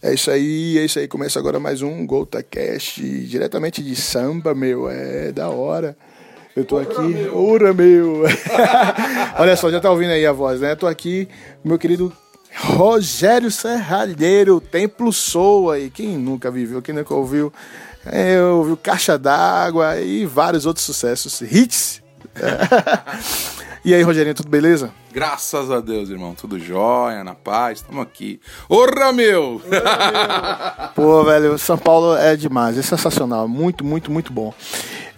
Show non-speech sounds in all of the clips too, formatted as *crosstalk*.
É isso aí, é isso aí. Começa agora mais um Golta Cast, diretamente de samba, meu. É da hora. Eu tô aqui. Ora, meu! *laughs* Olha só, já tá ouvindo aí a voz, né? Eu tô aqui, meu querido Rogério Serralheiro, Templo Soa. E quem nunca viveu, quem nunca ouviu, é, ouviu Caixa d'Água e vários outros sucessos, hits. *laughs* e aí, Rogerinho, tudo beleza? Graças a Deus, irmão. Tudo jóia, na paz, estamos aqui. Ora, meu! Pô, velho, São Paulo é demais, é sensacional, muito, muito, muito bom.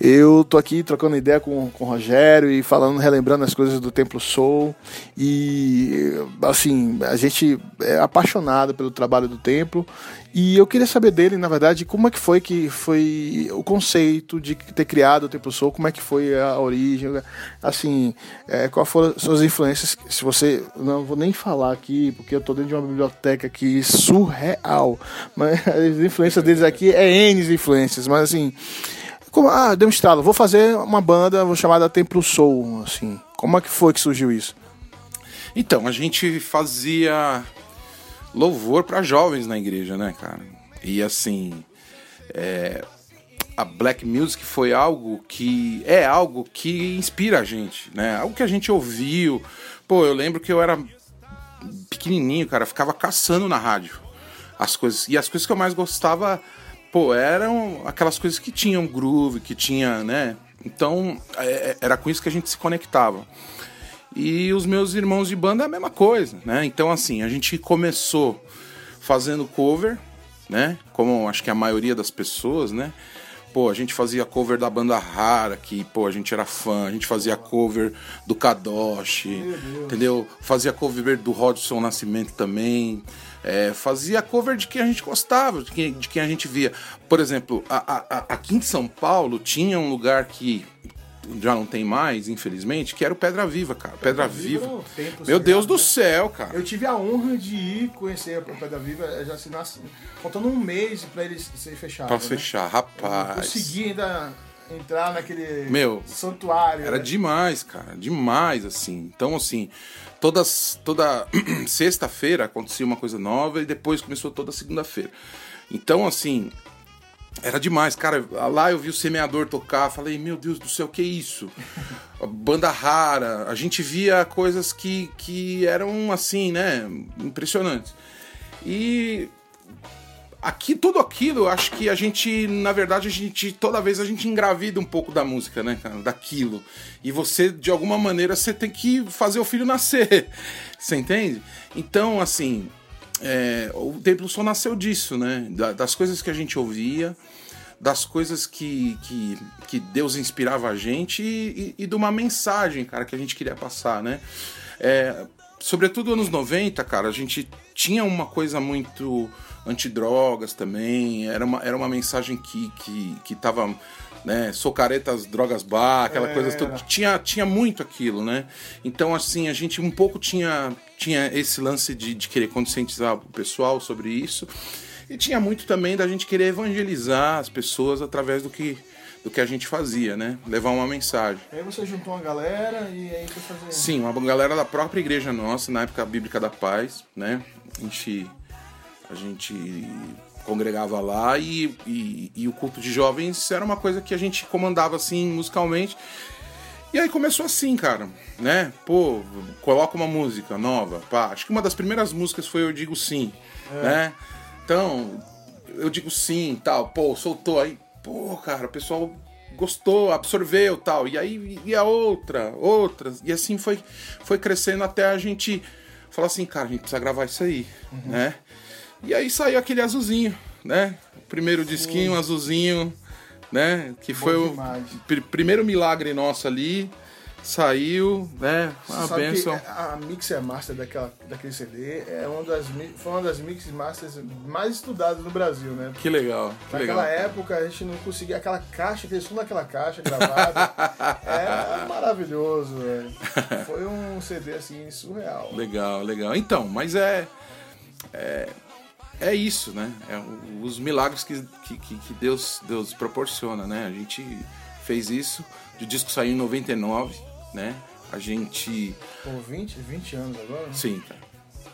Eu tô aqui trocando ideia com, com o Rogério e falando, relembrando as coisas do Templo Soul. E, assim, a gente é apaixonado pelo trabalho do Templo. E eu queria saber dele, na verdade, como é que foi que foi o conceito de ter criado o Templo Soul, como é que foi a origem, assim, é, quais foram as suas influências. Se você. Não vou nem falar aqui, porque eu tô dentro de uma biblioteca aqui surreal. Mas *laughs* as influências deles aqui é N influências, mas assim. Ah, deu um estralo, vou fazer uma banda chamada Templo Soul, assim. Como é que foi que surgiu isso? Então, a gente fazia louvor para jovens na igreja, né, cara? E assim, é, a black music foi algo que é algo que inspira a gente, né? Algo que a gente ouviu. Pô, eu lembro que eu era pequenininho, cara, ficava caçando na rádio as coisas e as coisas que eu mais gostava pô, eram aquelas coisas que tinham groove, que tinha, né? Então, é, é, era com isso que a gente se conectava. E os meus irmãos de banda é a mesma coisa, né? Então, assim, a gente começou fazendo cover, né? Como acho que a maioria das pessoas, né? Pô, a gente fazia cover da banda Rara, que, pô, a gente era fã. A gente fazia cover do Kadoshi, entendeu? Fazia cover do Rodson Nascimento também. É, fazia cover de quem a gente gostava, de quem, de quem a gente via. Por exemplo, a, a, aqui em São Paulo tinha um lugar que já não tem mais, infelizmente, que era o Pedra Viva, cara. Pedra, Pedra Viva. Viva. Meu Deus do né? céu, cara. Eu tive a honra de ir conhecer o Pedra Viva, já se nasce, faltando um mês para ele ser fechado. Pra né? fechar, rapaz. Eu consegui ainda entrar naquele Meu, santuário. Era né? demais, cara. Demais, assim. Então, assim, todas, toda *clears throat* sexta-feira acontecia uma coisa nova e depois começou toda segunda-feira. Então, assim, era demais, cara. Lá eu vi o semeador tocar, falei, meu Deus do céu, que é isso? Banda rara. A gente via coisas que, que eram assim, né? Impressionantes. E aqui tudo aquilo, eu acho que a gente, na verdade, a gente toda vez a gente engravida um pouco da música, né, cara, daquilo. E você de alguma maneira você tem que fazer o filho nascer. *laughs* Você entende? Então, assim, é, o templo só nasceu disso, né? Das coisas que a gente ouvia, das coisas que, que, que Deus inspirava a gente e, e, e, de uma mensagem, cara, que a gente queria passar, né? É, sobretudo anos 90, cara, a gente tinha uma coisa muito antidrogas também, era uma, era uma mensagem que, que, que tava, né, socaretas, drogas bar, aquela é. coisa toda, tinha, tinha muito aquilo, né? Então, assim, a gente um pouco tinha, tinha esse lance de, de querer conscientizar o pessoal sobre isso, e tinha muito também da gente querer evangelizar as pessoas através do que do que a gente fazia, né? Levar uma mensagem. Aí você juntou uma galera e aí foi fazer. Sim, uma galera da própria igreja nossa, na época bíblica da paz, né? A gente a gente congregava lá e, e, e, o culto de jovens era uma coisa que a gente comandava assim musicalmente. E aí começou assim, cara, né? Pô, coloca uma música nova, pá. Acho que uma das primeiras músicas foi Eu Digo Sim, é. né? Então, Eu Digo Sim tal, pô, soltou aí, pô, cara, o pessoal gostou, absorveu tal. E aí e a outra, outras. E assim foi, foi crescendo até a gente falar assim, cara, a gente precisa gravar isso aí, uhum. né? E aí saiu aquele azulzinho, né? Primeiro disquinho, azulzinho, né? Que Bom foi demais. o pr primeiro milagre nosso ali. Saiu, né? Uma benção. A Mixer Master daquela, daquele CD é uma das, foi uma das Mix Masters mais estudadas no Brasil, né? Que legal. Que Naquela legal. época a gente não conseguia aquela caixa, aquele som daquela caixa gravada. *laughs* é maravilhoso, velho. Foi um CD assim surreal. Legal, legal. Então, mas é. é é isso, né? É os milagres que, que, que, Deus, Deus proporciona, né? A gente fez isso, o disco saiu em 99, né? A gente. Pô, 20, 20 anos agora? Né? Sim, cara.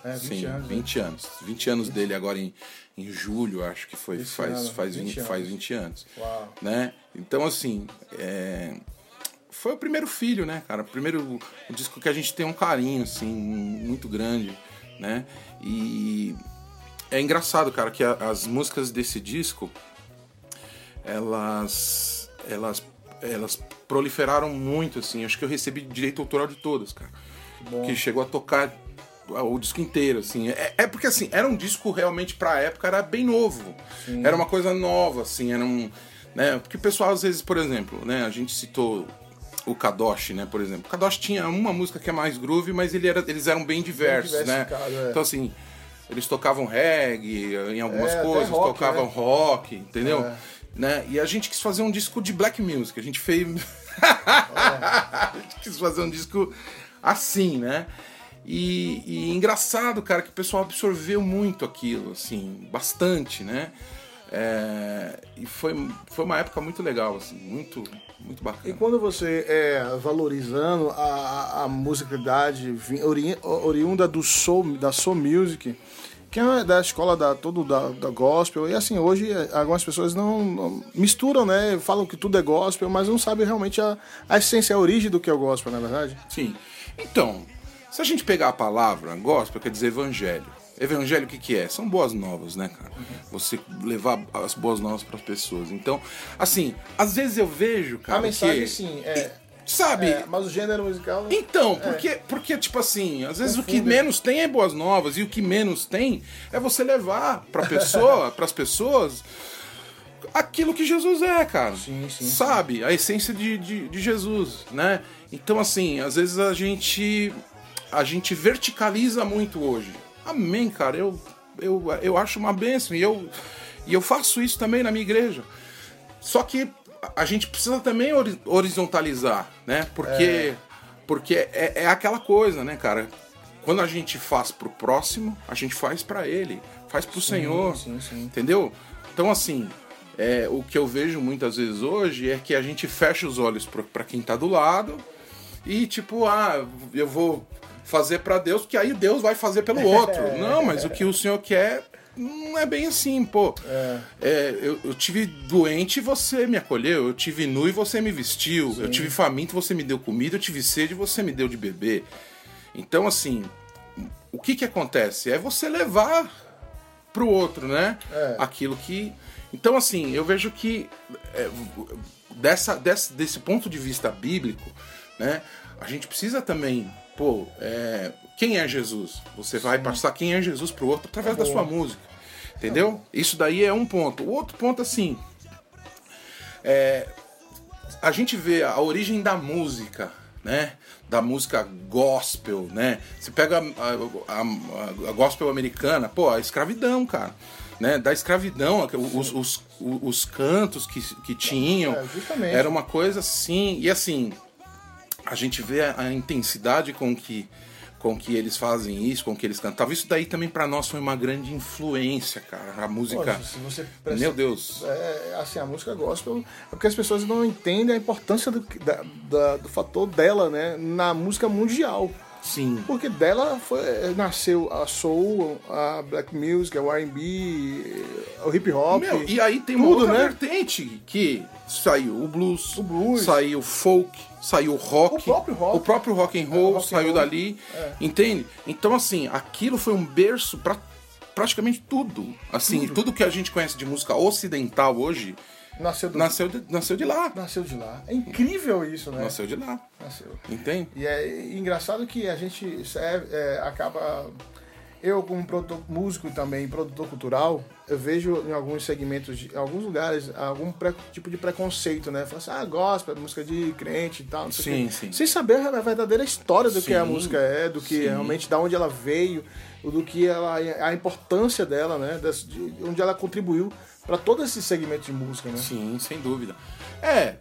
É, 20 Sim, anos, né? 20 anos. 20 anos dele agora em, em julho, acho que foi. Faz, ano, faz, 20 20, anos. faz 20 anos. Uau. Né? Então, assim, é, foi o primeiro filho, né, cara? Primeiro o disco que a gente tem um carinho, assim, muito grande, né? E é engraçado, cara, que a- as músicas desse disco, elas, elas, elas proliferaram muito, assim. Acho que eu recebi direito autoral de todas, cara. bom. Que chegou a tocar o disco inteiro, assim. É, é porque, assim, era um disco realmente pra época, era bem novo. Era uma coisa nova, assim, era um... Né? Porque o pessoal, às vezes, por exemplo, né? A gente citou o Kadosh, né, por exemplo. O Kadosh tinha uma música que é mais groove, mas ele era, eles eram bem diversos, né? diversificado, é. Então, assim, eles tocavam reggae em algumas É, coisas, rock, tocavam né? rock, entendeu? É. Né? E a gente quis fazer um disco de black music. A gente fez. *laughs* a gente quis fazer um disco assim, né? E, e engraçado, cara, que o pessoal absorveu muito aquilo, assim, bastante, né? É, e foi, foi uma época muito legal, assim, muito, muito E bacana. quando você é valorizando a, a, musicalidade ori- oriunda do soul, da soul music, que é da escola da todo da, da gospel, e assim, hoje eh, algumas pessoas não, não misturam, né? Falam que tudo é gospel, mas não sabem realmente a, a essência, a origem do que é o gospel, na verdade. Sim. Então, se a gente pegar a palavra gospel, quer dizer evangelho. Evangelho o que, que é? São boas novas, né, cara? Você levar as boas novas para as pessoas. Então, assim, às vezes eu vejo, cara, a mensagem, que, sim, é, sabe? é, mas o gênero musical... Então, porque, porque, tipo assim, às vezes o que Confunde. menos tem é boas novas e o que menos tem é você levar pra pessoa, *laughs* pras pessoas, aquilo que Jesus é, cara. Sim, sim, Sabe? A essência de, de, de Jesus, né? Então, assim, às vezes a gente a gente verticaliza muito hoje. Amém, cara. Eu, eu, eu acho uma bênção e eu, e eu faço isso também na minha igreja. Só que a gente precisa também hori- horizontalizar, né? Porque, porque é, é aquela coisa, né, cara? Quando a gente faz pro próximo, a gente faz pra ele, faz pro Senhor, sim, sim. entendeu? Então, assim, é, o que eu vejo muitas vezes hoje é que a gente fecha os olhos pra quem tá do lado e, tipo, ah, eu vou fazer pra Deus, porque aí Deus vai fazer pelo *laughs* outro. Não, mas o que o Senhor quer não é bem assim, pô. É, eu, eu tive doente e você me acolheu. Eu tive nu e você me vestiu. Eu tive faminto e você me deu comida. Eu tive sede e você me deu de beber. Então, assim, o que que acontece? É você levar pro outro, né? É. Aquilo que. Então, assim, eu vejo que é, dessa, desse, desse ponto de vista bíblico, né? A gente precisa também, pô, é, quem é Jesus? Você vai passar quem é Jesus pro outro através da Boa. sua música. Entendeu? Isso daí é um ponto. O outro ponto, assim. É, a gente vê a origem da música, né? Da música gospel, né? Você pega a, a- a- gospel americana, pô, a escravidão, cara. Né? Da escravidão, os, os, os cantos que, que tinham. É. Era uma coisa assim. E assim, a gente vê a, intensidade com que com que eles fazem isso, com que eles cantavam. Isso daí também pra nós foi uma grande influência, cara. A música. Poxa, se você presta- Meu Deus. É, assim, a música gospel é porque as pessoas não entendem a importância do, da- da- do fator dela, né, na música mundial. Sim. Porque dela foi, nasceu a soul, a black music, o R&B, o hip hop. Meu, e aí tem uma tudo, outra né? vertente que saiu o blues, O blues. saiu o folk, saiu o rock, O próprio rock. o próprio rock and roll É, rock and saiu roll. dali, É. entende? Então assim, aquilo foi um berço para praticamente tudo. Assim, tudo. que a gente conhece de música ocidental hoje Nasceu, do, nasceu de, nasceu de lá, nasceu de lá. É incrível isso, né? nasceu de lá, Nasceu. entende? E é engraçado que a gente serve, é, acaba. Eu, como produtor, músico também, produtor cultural, eu vejo em alguns segmentos, de, em alguns lugares, algum pré- tipo de preconceito, né? Fala assim, ah, gospel, música de crente e tal. não sei o Sim, sim. Sem saber a verdadeira história do que a Sim, música é, do que sim. realmente, da onde ela veio, do que ela, a importância dela, né? De onde ela contribuiu para todo esse segmento de música, né? Sim, sem dúvida. É,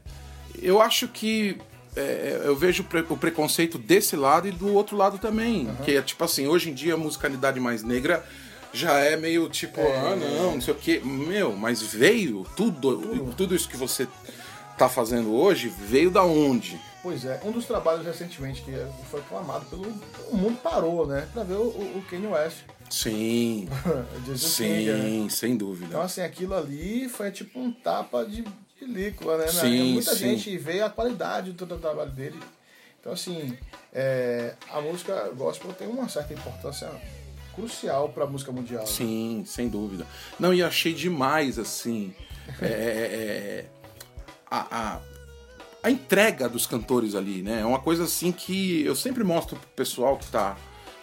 eu acho que é, eu vejo o pre- o preconceito desse lado e do outro lado também. Que é tipo assim, hoje em dia a musicalidade mais negra já é meio tipo, ah não, não sei o quê. Meu, mas veio tudo, tudo, isso que você tá fazendo hoje veio da onde? Pois é, um dos trabalhos recentemente que foi aclamado pelo. O mundo parou, né? Pra ver o, o Kanye West. Sim, *laughs* sim, King, né? sem dúvida. Então, assim, aquilo ali foi tipo um tapa de película, né? Sim, Muita sim. gente vê a qualidade do todo o trabalho dele. Então, assim, é, a música gospel tem uma certa importância crucial pra música mundial. Sim, sem dúvida. Não, e achei demais, assim, é, é, a, a, a entrega dos cantores ali, né? É uma coisa, assim, que eu sempre mostro pro pessoal que tá,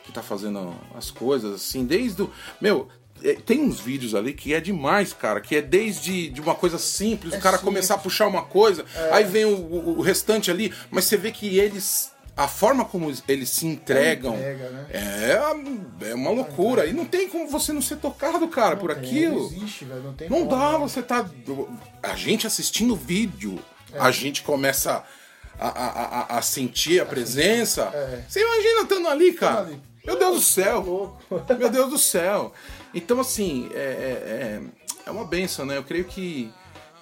que tá fazendo as coisas, assim, desde o... Meu, é, tem uns vídeos ali que é demais, cara, que é desde de uma coisa simples, É o cara simples. começar a puxar uma coisa, aí vem o, o- o restante ali, mas você vê que eles... A forma como eles se entregam entrega, né? é, é uma loucura. E não tem como você não ser tocado, cara, por Não tem, aquilo. Não existe, velho. Não tem Não dá, você tá. A gente assistindo o vídeo, É. a gente começa a, a, a, a sentir a presença. É. Você imagina estando ali, cara. ali. Meu Deus do Tá céu. Meu Deus do céu. Então, assim, é, é, é- é uma benção, né? Eu creio que,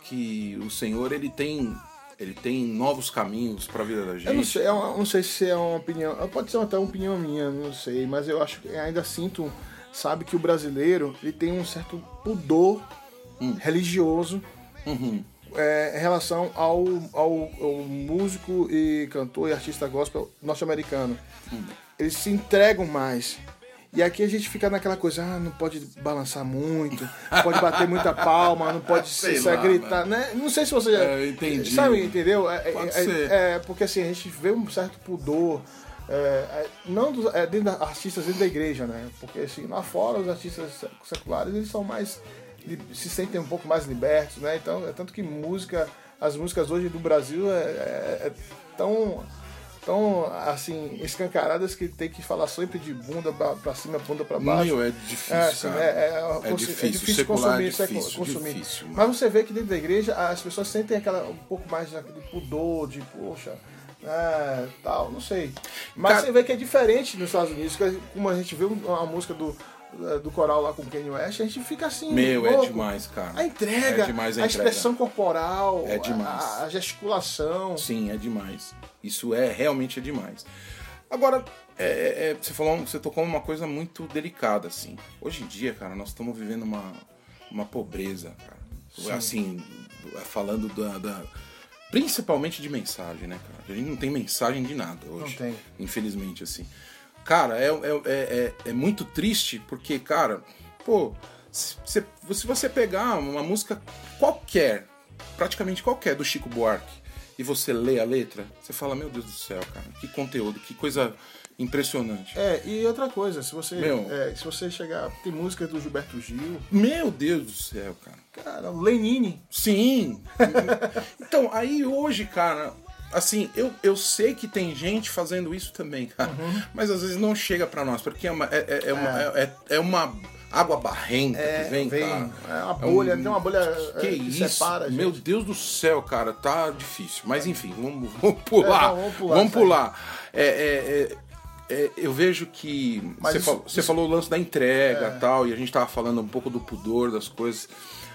que o Senhor, ele tem. Ele tem novos caminhos para a vida da gente. Eu não sei, é uma- não sei se é uma opinião. Pode ser até uma opinião minha, não sei, mas eu acho que ainda sinto, sabe, que o brasileiro ele tem um certo pudor religioso Uhum. é, em relação ao, ao, ao músico e cantor e artista gospel norte-americano. Eles se entregam mais. E aqui a gente fica naquela coisa, ah, não pode balançar muito, não pode bater muita palma, não pode *laughs* se, Sei se lá, gritar, né? Não sei se você já. É, eu entendi. Sabe, entendeu? É, Pode é, ser. é, porque assim, a gente vê um certo pudor. é, é, não dos, é, dentro da, artistas dentro da igreja, né? Porque assim, lá fora os artistas seculares eles são mais se sentem um pouco mais libertos, né? Então é tanto que música, as músicas hoje do Brasil é, é- é tão tão assim escancaradas que tem que falar sempre de bunda pra, pra cima, bunda pra baixo. Meu, é difícil, É, assim, cara. é, é, É consi- difícil, de secular consumir, é difícil, consumir. difícil. Mas você vê que dentro da igreja as pessoas sentem aquela, um pouco mais de pudor, de poxa, é, tal, não sei. Mas Cara- você vê que é diferente nos Estados Unidos, como a gente vê uma música do, do coral lá com o Kanye West, a gente fica assim. Meu, é louco. demais, cara. A entrega, É demais a a, entrega. expressão corporal, É demais. A, a gesticulação. Sim, é demais. Isso é realmente é demais. Agora, é, é, você falou, você tocou uma coisa muito delicada, assim. Hoje em dia, cara, nós estamos vivendo uma, uma pobreza, cara. Assim, falando da, da- Principalmente de mensagem, né, cara? A gente não tem mensagem de nada hoje. Não tem. Infelizmente, assim. Cara, é, é, é, é- é muito triste porque, cara, pô, se, se- você pegar uma música qualquer, praticamente qualquer, do Chico Buarque, e você lê a letra, você fala, meu Deus do céu, cara, que conteúdo, que coisa impressionante. É, e outra coisa, se você, é, se você chegar. Tem música do Gilberto Gil, Meu Deus do céu, cara. cara, Lenine. Sim. *laughs* então, aí hoje, cara, assim, eu, eu sei que tem gente fazendo isso também, cara. Mas às vezes não chega pra nós, porque é uma, é, é- é uma, é, é uma água barrenta É, que vem, vem, cara. é uma bolha, tem uma bolha Que é, isso? separa, Meu. Deus do céu, cara, tá difícil. Mas enfim, vamos, *laughs* vamos pular. É, não, vamos pular, Vamos pular. É, é, é, é, eu vejo que. Mas Você, isso- falou, você isso- falou o lance da entrega É. e tal, e a gente tava falando um pouco do pudor das coisas.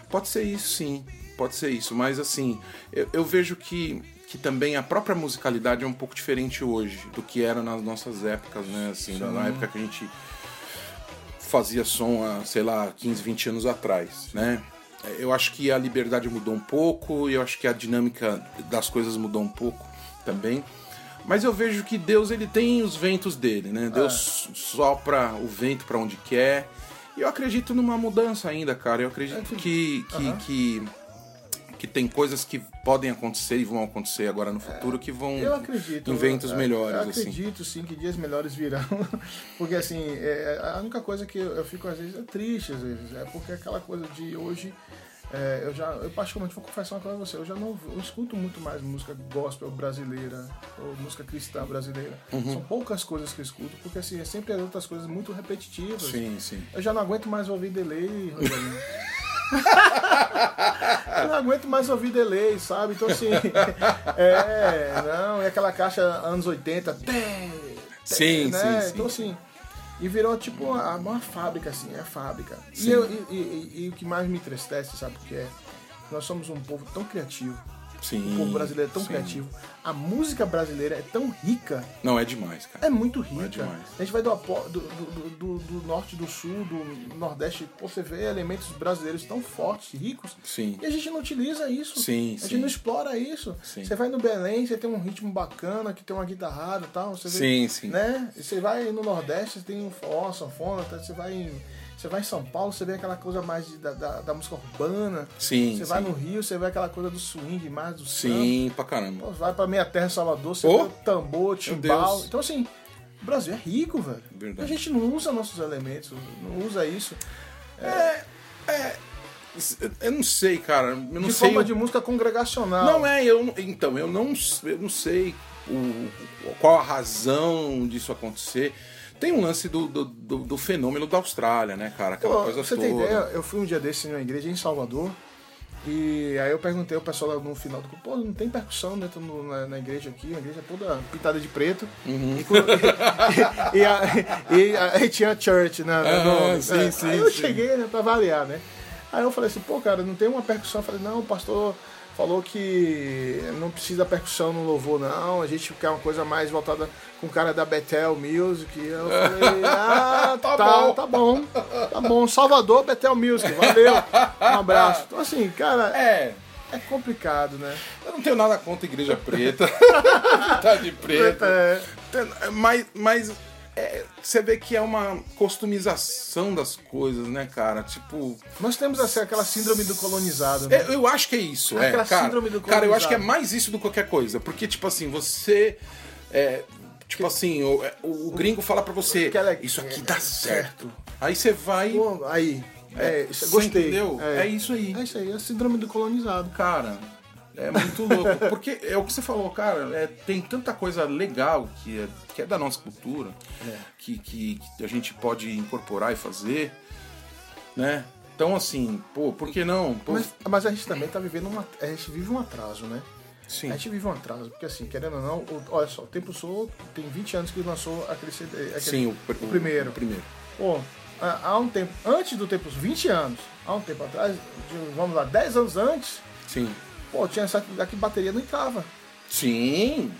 Pode ser isso, sim. Pode ser isso. Mas assim, eu, eu vejo que, que também a própria musicalidade é um pouco diferente hoje do que era nas nossas épocas, né? Assim, na- na época que a gente fazia som há, sei lá, 15, 20 anos atrás, né? Eu acho que a liberdade mudou um pouco, e eu acho que a dinâmica das coisas mudou um pouco também. Mas eu vejo que Deus ele tem os ventos dele, né? Deus sopra o vento para onde quer. E eu acredito numa mudança ainda, cara. Eu acredito que que, Aham. que que tem coisas que podem acontecer e vão acontecer agora no futuro que vão Eu acredito. em ventos eu- melhores, Eu assim. acredito, sim, que dias melhores virão. *laughs* Porque, assim, é, a única coisa que eu, eu fico, às vezes, é triste, às vezes. É porque aquela coisa de hoje. é, eu já, eu particularmente vou confessar uma coisa pra você, eu já não eu escuto muito mais música gospel brasileira ou música cristã brasileira. Uhum. São poucas coisas que eu escuto, porque assim, é sempre as outras coisas muito repetitivas. Sim, sim. Eu já não aguento mais ouvir delay, *laughs* *laughs* não aguento mais ouvir delay, sabe? Então assim. *laughs* É, não, e aquela caixa anos 80. Té, té, Sim, né? sim, sim. Então assim. E virou tipo uma, uma fábrica, assim, é fábrica. E, eu- e- e- e o que mais me entristece, sabe o que é? Nós somos um povo tão criativo. Sim, o povo brasileiro é tão sim. criativo. A música brasileira é tão rica. Não, é demais, cara. É muito rica. É demais. a gente vai do, do, do, do- do norte, do sul, do nordeste, você vê elementos brasileiros tão fortes, ricos, Sim. e a gente não utiliza isso. Sim, a gente sim. não explora isso. Sim. Você vai no Belém, você tem um ritmo bacana, que tem uma guitarrada e tal. Você vê, Sim, sim. Né? E Você vai no Nordeste, você tem um forró, sanfona, tá? você vai em. Você vai em São Paulo, você vê aquela coisa mais de- da, da, da música urbana. Sim, Você vai no Rio, você vê aquela coisa do swing, mais do samba. Sim, pra caramba. Pô, Vai pra minha terra, Salvador, você Oh! vê o tambor, timbal. Então, assim, o Brasil é rico, velho. Verdade. A gente não usa nossos elementos, não usa isso. Eu não sei, cara. Eu não de sei. forma de música congregacional. Não é, eu então, eu não, eu não sei o, qual a razão disso acontecer. Tem um lance do, do, do- do fenômeno da Austrália, né, cara? Aquela Pô, coisa você toda. tem ideia, eu fui um dia desse numa igreja em Salvador. E aí eu perguntei ao pessoal no final do pô, não tem percussão dentro do- na, na igreja aqui, a igreja é toda pintada de preto. Uhum. E, e, *laughs* e a, e a- aí tinha church, né? Ah, no- sim, é. sim, Aí eu sim. cheguei, né, pra variar, né? Aí eu falei assim, pô, cara, não tem uma percussão. Eu falei, não, o pastor falou que não precisa percussão no louvor, não. A gente quer uma coisa mais voltada com o cara da Bethel Music. Eu falei, *laughs* ah, Tá tá, bom. tá bom. Tá bom. Salvador, Bethel Music. Valeu. Um abraço. Então, assim, cara, É, é complicado, né? eu não tenho nada contra igreja preta. *laughs* tá de preta. É, Tem- Mas, mas é, você vê que é uma customização das coisas, né, cara? Tipo. nós temos assim, aquela síndrome do colonizado, né? É, eu acho que é isso, é, Aquela cara. síndrome do cara, eu acho que é colonizado. mais isso do que qualquer coisa. Porque, tipo assim, você. é, tipo assim, o, é, o- o gringo fala pra você, Que ela é- isso aqui é- dá certo. Aí você vai. Pô, aí. É, gostei. entendeu? É isso aí. É isso aí, é a síndrome do colonizado. Cara, é muito louco. Porque é o que você falou, cara, é, tem tanta coisa legal que é, que é da nossa cultura, que, que, que a gente pode incorporar e fazer, né? Então, assim, pô, por que não? Pô, Mas, mas a gente também tá vivendo uma. A gente vive um atraso, né? sim. A gente vive um atraso, porque assim, querendo ou não, o- olha só, o Tempo Soul tem 20 anos que lançou aquele CD. Aquele, Sim, o, o primeiro. O primeiro. Pô, há um tempo, antes do Tempo Soul, 20 anos, há um tempo atrás, de- vamos lá, 10 anos antes, Sim. Pô, tinha essa daqui bateria não entrava. Sim.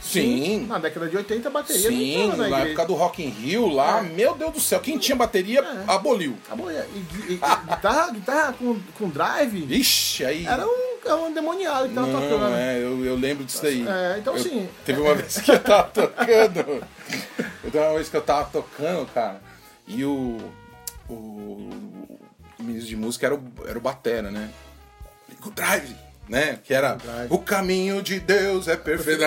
Sim. Na década de 80 a bateria Sim, não entrava na na época do Rock in Rio lá, É. meu Deus do céu, quem tinha bateria É. aboliu. Acabou, e, e- e- *laughs* guitarra, guitarra com, com drive Ixi, aí. era um, era um demoniado que tava Não, tocando. é, eu, eu lembro disso daí. É, então Eu- assim. Teve uma vez que eu tava *laughs* tocando. Eu teve uma vez que eu tava tocando, cara, e o. O, o ministro de música era o, era o Batera, né? O drive, né? Que era o caminho de Deus é perfeito.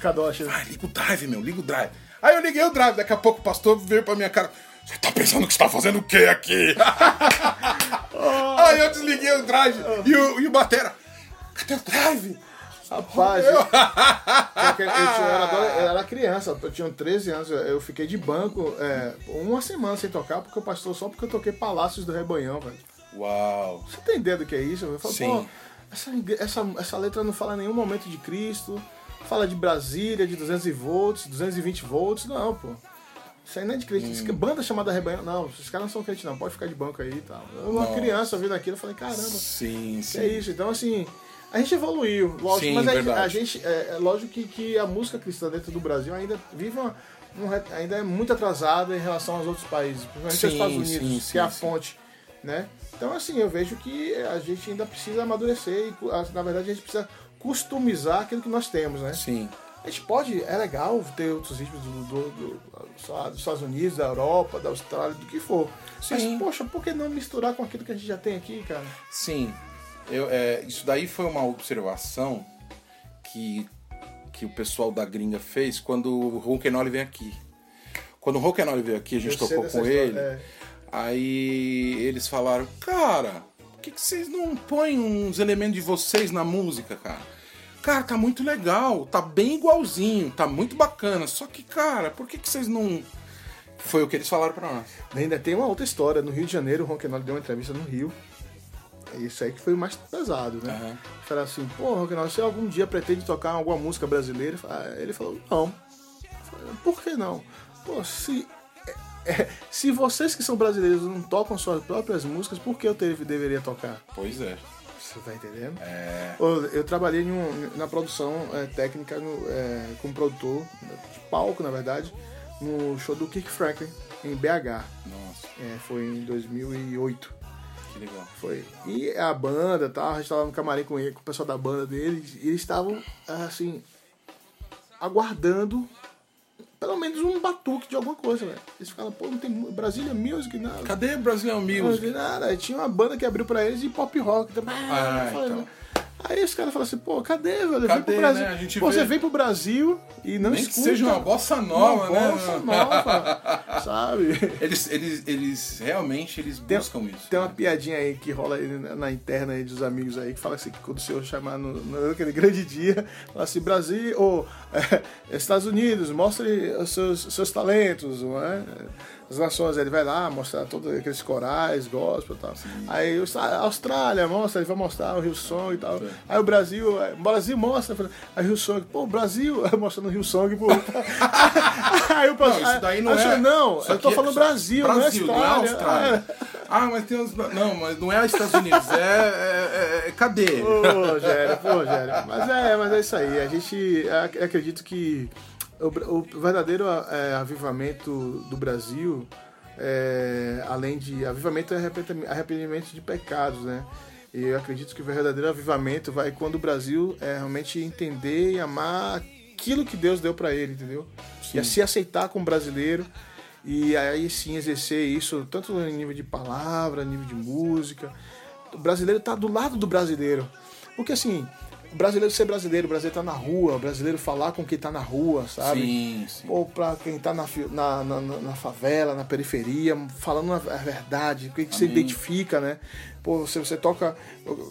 Kadosh. Vai, liga o drive, meu, liga o drive. Aí eu liguei o drive, daqui a pouco o pastor veio pra minha cara. Você tá pensando que você tá fazendo o quê aqui? *laughs* Aí eu desliguei o drive e o, e o Batera. Cadê o drive? Rapaz, eu, eu, eu, eu era criança, eu tinha 13 anos, eu- eu fiquei de banco é, uma semana sem tocar, porque o pastor, só porque eu toquei Palácios do Rebanhão, velho. Uau. Você tem ideia do que é isso? Eu falo, Sim. essa, essa, essa letra não fala em nenhum momento de Cristo, fala de Brasília, de 200 volts, 220 volts, não, pô. Isso aí não é de crente. Que- Banda chamada Rebanhão, não, esses caras não são crentes não, pode ficar de banco aí e tal. Eu, uma Nossa. criança vendo aquilo, eu falei, caramba, Sim, que sim. é isso. Então, assim, a gente evoluiu, lógico, Sim, mas a, a gente, é, é lógico que, que a música cristã dentro do Brasil ainda vive uma, um ainda é muito atrasada em relação aos outros países, principalmente Sim, os Estados Unidos, sim, que é a fonte, né? Então, assim, eu vejo que a gente ainda precisa amadurecer e, na verdade, a gente precisa customizar aquilo que nós temos, né? Sim. A gente pode, é legal ter outros ritmos do, do- do- lá, dos Estados Unidos, da Europa, da Austrália, do que for. Sim. Mas, poxa, por que não misturar com aquilo que a gente já tem aqui, cara? Sim. Eu, é, isso daí foi uma observação que, que o pessoal da gringa fez quando o Ronquenoli veio aqui. Quando o Ronquenoli veio aqui, a gente Eu tocou com história, ele. é. Aí eles falaram, cara, por que, que vocês não põem uns elementos de vocês na música, cara? Cara, tá muito legal, tá bem igualzinho, tá muito bacana. Só que, cara, por que, que vocês não. Foi o que eles falaram pra nós. Ainda tem uma outra história. No Rio de Janeiro, o Ronquenol deu uma entrevista no Rio. É Isso aí que foi o mais pesado, né? Aham. Falaram assim, pô, Ronquenol, você algum dia pretende tocar alguma música brasileira? Ele falou, não. Falei, Por que não? Pô, se, é, se vocês que são brasileiros não tocam suas próprias músicas, por que eu teve- deveria tocar? Pois é. Você tá entendendo? É. Ô, Eu trabalhei um- na produção é, técnica no- é, como produtor, de palco, na verdade, no show do Kirk Franklin, em BH. Nossa, É, foi em 2008. que legal. Foi. E a banda tal, a gente tava no camarim com ele, com o pessoal da banda dele, e eles estavam, assim, aguardando pelo menos um batuque de alguma coisa, velho. Eles ficaram, pô, não tem Brasília Music, nada. Cadê Brazilian Não Music? tem nada. Tinha uma banda que abriu pra eles e pop rock também. Ah, falei, então. né? Aí os caras falaram assim, pô, cadê, velho? Vem Cadê, pro Brasil. né? A gente pô, vê- você vem pro Brasil e não Nem que escuta. seja uma bossa nova, uma né? bossa nova, *laughs* sabe? Eles, eles, eles realmente eles Tem- buscam isso. Tem uma piadinha aí que rola aí na na interna aí dos amigos aí, que fala assim, que quando o senhor chamar no- naquele *laughs* grande dia, fala assim, Brasil, ou *laughs* é, Estados Unidos, mostre os seus, seus talentos, não é? As nações, ele vai lá mostrar todos aqueles corais, gospel e tal. Aí os- a Austrália mostra, ele vai mostrar o Rio Song e tal. Aí o Brasil, é, o Brasil mostra, aí o Rio Song, pô, o Brasil, *laughs* mostrando o Rio Song, pô. *laughs* aí o Não, isso daí não aí é. Não, eu tô é- falando isso- Brasil, Brasil, não é Austrália. Ah, mas tem uns. Não, mas não é Estados Unidos, é. é- é- cadê? Pô, Rogério, pô, Rogério. Mas é, mas é isso aí. A gente ac- acredito que o, o verdadeiro é, avivamento do Brasil, é, além de. Avivamento é arrependimento- de pecados, né? E eu acredito que o verdadeiro avivamento vai quando o Brasil é, realmente entender e amar aquilo que Deus deu para ele, entendeu? E a se aceitar como brasileiro. E aí sim exercer isso, tanto em nível de palavra, nível de música. O brasileiro tá do lado do brasileiro. Porque assim, o brasileiro ser brasileiro, o brasileiro tá na rua, o brasileiro falar com quem tá na rua, sabe? Sim, sim. Ou pra quem tá na, na, na, na- favela, na periferia, falando a verdade, o que, você identifica, né? Pô, você, você toca.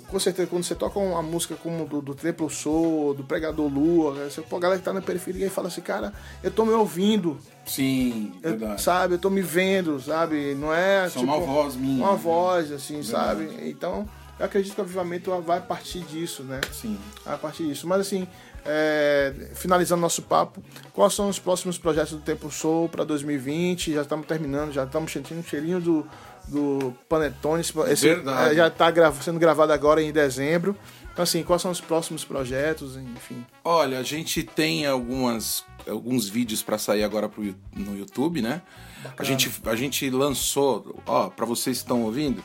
Com certeza, quando você toca uma música como do, do Templo Soul, do Pregador Lua, né? você, pô, a galera que tá na periferia e fala assim, cara, eu tô me ouvindo, Sim, eu- verdade. sabe? Eu tô me vendo, sabe? Não é Só tipo, uma voz minha. uma né? voz, assim, Verdade. sabe? Então, eu acredito que o avivamento vai partir disso, né? Sim. A partir disso. Mas assim, é, finalizando nosso papo, quais são os próximos projetos do Tempo Soul para 2020? Já estamos terminando, já estamos sentindo um cheirinho do, do Panetone. Esse, é, já está sendo gravado agora em dezembro. Então, assim, quais são os próximos projetos? Enfim. Olha, a gente tem algumas, alguns vídeos pra sair agora pro, no YouTube, né? A gente, a gente lançou, ó, pra vocês que estão ouvindo,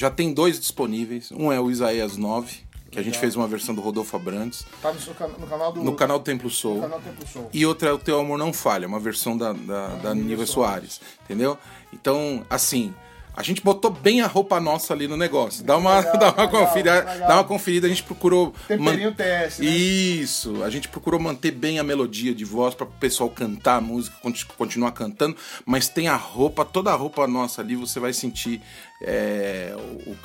já tem dois disponíveis. Um é o Isaías 9, que a gente fez uma versão do Rodolfo Abrantes, Tá no, no canal do no canal Templo Soul. canal Tempo Soul. E outra é o Teu Amor Não Falha, uma versão da, da, da Nívia Soares, entendeu? Então, assim, a gente botou bem a roupa nossa ali no negócio. Dá uma, Legal, *laughs* dá uma legal, conferida, legal. dá uma conferida, a gente procurou Temperinho TS, né? Isso, a gente procurou manter bem a melodia de voz para o pessoal cantar a música, conti- continuar cantando, mas tem a roupa, toda a roupa nossa ali, você vai sentir é,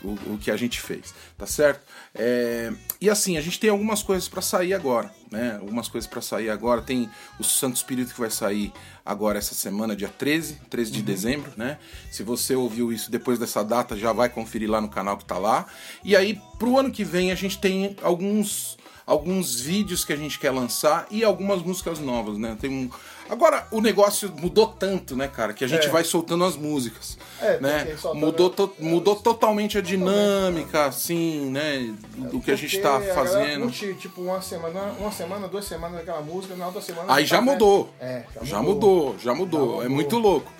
o, o- o que a gente fez, tá certo? É, e assim, a gente tem algumas coisas para sair agora, né? Algumas coisas para sair agora. Tem o Santo Espírito que vai sair agora essa semana, dia 13, 13 de dezembro, né? Se você ouviu isso depois dessa data, já vai conferir lá no canal que tá lá. E aí, pro ano que vem, a gente tem alguns alguns vídeos que a gente quer lançar e algumas músicas novas, né? Tem um... Agora, o negócio mudou tanto, né, cara, que a gente É. vai soltando as músicas, É, né? Mudou, to- mudou totalmente a dinâmica, assim, né, do que a gente tá fazendo. curte, tipo, uma semana, uma semana, duas semanas daquela música, na outra semana. Aí já tá, né? mudou. É, já mudou, já mudou. Já É mudou. muito louco.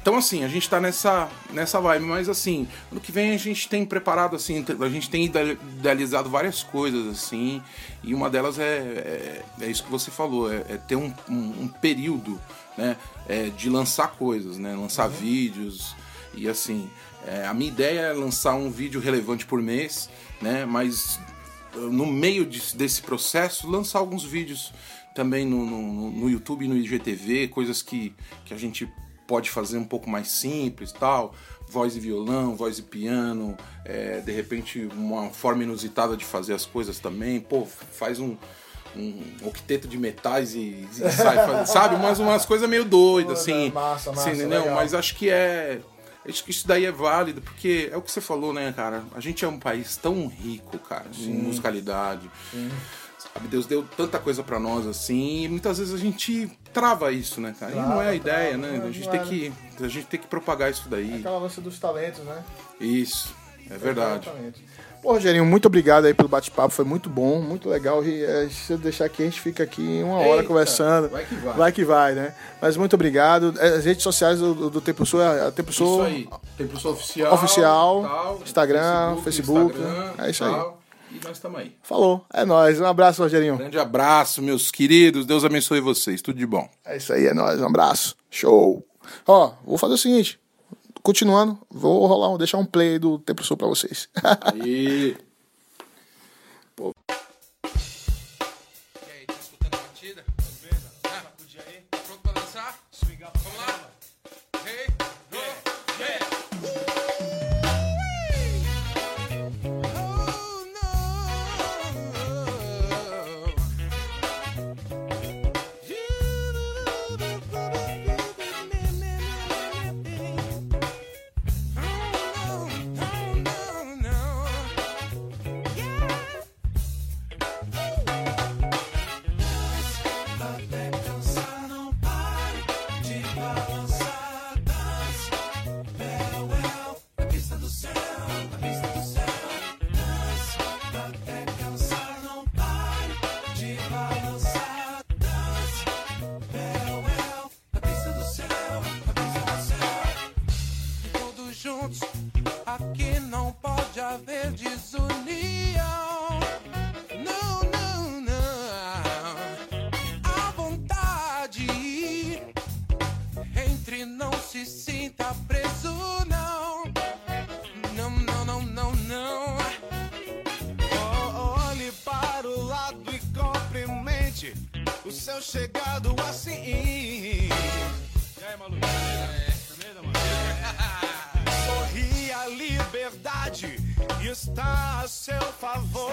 Então, assim, a gente tá nessa, nessa vibe, mas assim, ano que vem a gente tem preparado, assim, a gente tem ide- idealizado várias coisas, assim, e uma delas é, é, é isso que você falou, é, é ter um, um- um período, né, é, de lançar coisas, né, lançar vídeos, e assim, é, a minha ideia é lançar um vídeo relevante por mês, né, mas no meio de- desse processo, lançar alguns vídeos também no, no, no YouTube no IGTV, coisas que, que a gente pode fazer um pouco mais simples tal, voz e violão, voz e piano, é, de repente uma forma inusitada de fazer as coisas também, pô, faz um, um octeto de metais e, e *laughs* sai, sabe, umas, umas coisas meio doidas, assim, massa, massa, assim, legal. Mas acho que é acho que isso daí é válido, porque é o que você falou, né, cara? A gente é um país tão rico, cara, em musicalidade. Sabe, Deus deu tanta coisa pra nós assim, e muitas vezes a gente trava isso, né, cara? e não é a Trava, ideia, trava, né? A gente é, tem né? que a gente tem que propagar isso daí. Aquela lança dos talentos, né? Isso. É verdade. Exatamente. Pô, Rogerinho, muito obrigado aí pelo bate-papo, foi muito bom, muito legal. E é, se eu deixar aqui, a gente fica aqui uma hora Eita, conversando. vai que vai. Vai que vai, né? Mas muito obrigado. É, As redes sociais do, do, Tempo Sul, é a Tempo Sul Isso aí. Tempo Sul Oficial. Oficial, tal, Instagram, Facebook, Instagram, é isso aí. E nós estamos aí. falou. É nóis. Um abraço, Rogerinho. Grande abraço, meus queridos. Deus abençoe vocês. Tudo de bom. É isso aí, é nóis. Um abraço. Show. Ó, vou fazer o seguinte. Continuando, vou rolar, um- deixar um play do Tempo Sul pra vocês. *laughs* Aí. E chegado assim. E aí, maluco? Firmeza, mano? Sorri, a liberdade está a seu favor.